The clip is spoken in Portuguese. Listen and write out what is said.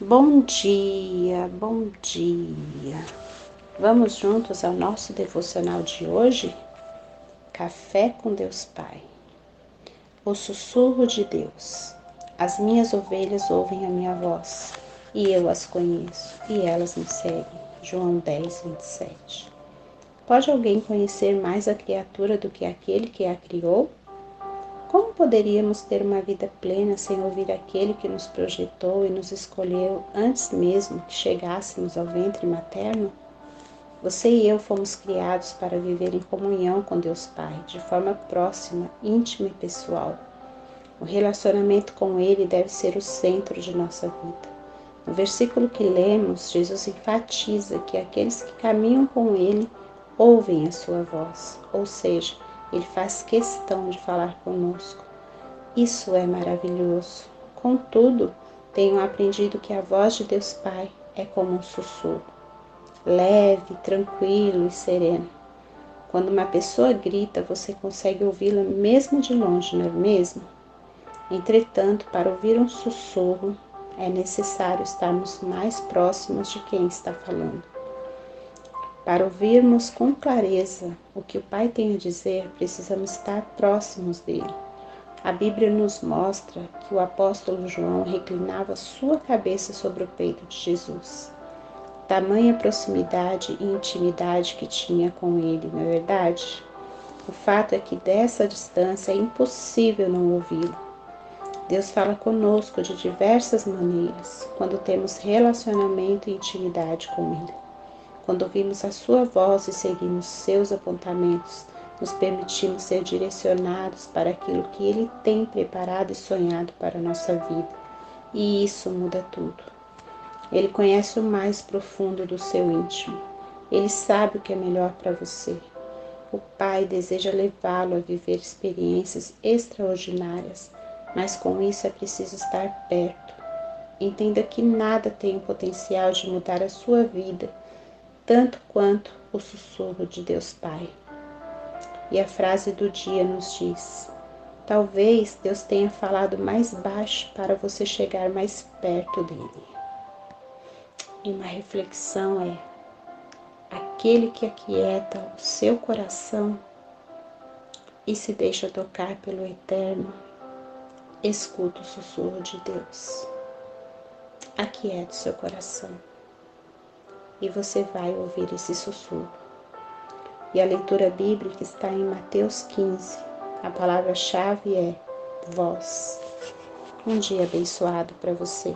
Bom dia, bom dia. Vamos juntos ao nosso devocional de hoje? Café com Deus Pai. O sussurro de Deus. As minhas ovelhas ouvem a minha voz, e eu as conheço, e elas me seguem. João 10, 27. Pode alguém conhecer mais a criatura do que aquele que a criou? Como poderíamos ter uma vida plena sem ouvir aquele que nos projetou e nos escolheu antes mesmo que chegássemos ao ventre materno? Você e eu fomos criados para viver em comunhão com Deus Pai, de forma próxima, íntima e pessoal. O relacionamento com Ele deve ser o centro de nossa vida. No versículo que lemos, Jesus enfatiza que aqueles que caminham com Ele ouvem a sua voz, ou seja, ele faz questão de falar conosco. Isso é maravilhoso. Contudo, tenho aprendido que a voz de Deus Pai é como um sussurro, leve, tranquilo e sereno. Quando uma pessoa grita, você consegue ouvi-la mesmo de longe, não é mesmo? Entretanto, para ouvir um sussurro, é necessário estarmos mais próximos de quem está falando. Para ouvirmos com clareza o que o Pai tem a dizer, precisamos estar próximos dele. A Bíblia nos mostra que o apóstolo João reclinava sua cabeça sobre o peito de Jesus. Tamanha proximidade e intimidade que tinha com ele, não é verdade? O fato é que dessa distância é impossível não ouvi-lo. Deus fala conosco de diversas maneiras quando temos relacionamento e intimidade com Ele. Quando ouvimos a sua voz e seguimos seus apontamentos, nos permitimos ser direcionados para aquilo que ele tem preparado e sonhado para a nossa vida. E isso muda tudo. Ele conhece o mais profundo do seu íntimo. Ele sabe o que é melhor para você. O Pai deseja levá-lo a viver experiências extraordinárias, mas com isso é preciso estar perto. Entenda que nada tem o potencial de mudar a sua vida tanto quanto o sussurro de Deus Pai. E a frase do dia nos diz: Talvez Deus tenha falado mais baixo para você chegar mais perto dele. E uma reflexão é: aquele que aquieta o seu coração e se deixa tocar pelo Eterno, escuta o sussurro de Deus. Aquieta o seu coração e você vai ouvir esse sussurro. E a leitura bíblica está em Mateus 15. A palavra-chave é voz. Um dia abençoado para você.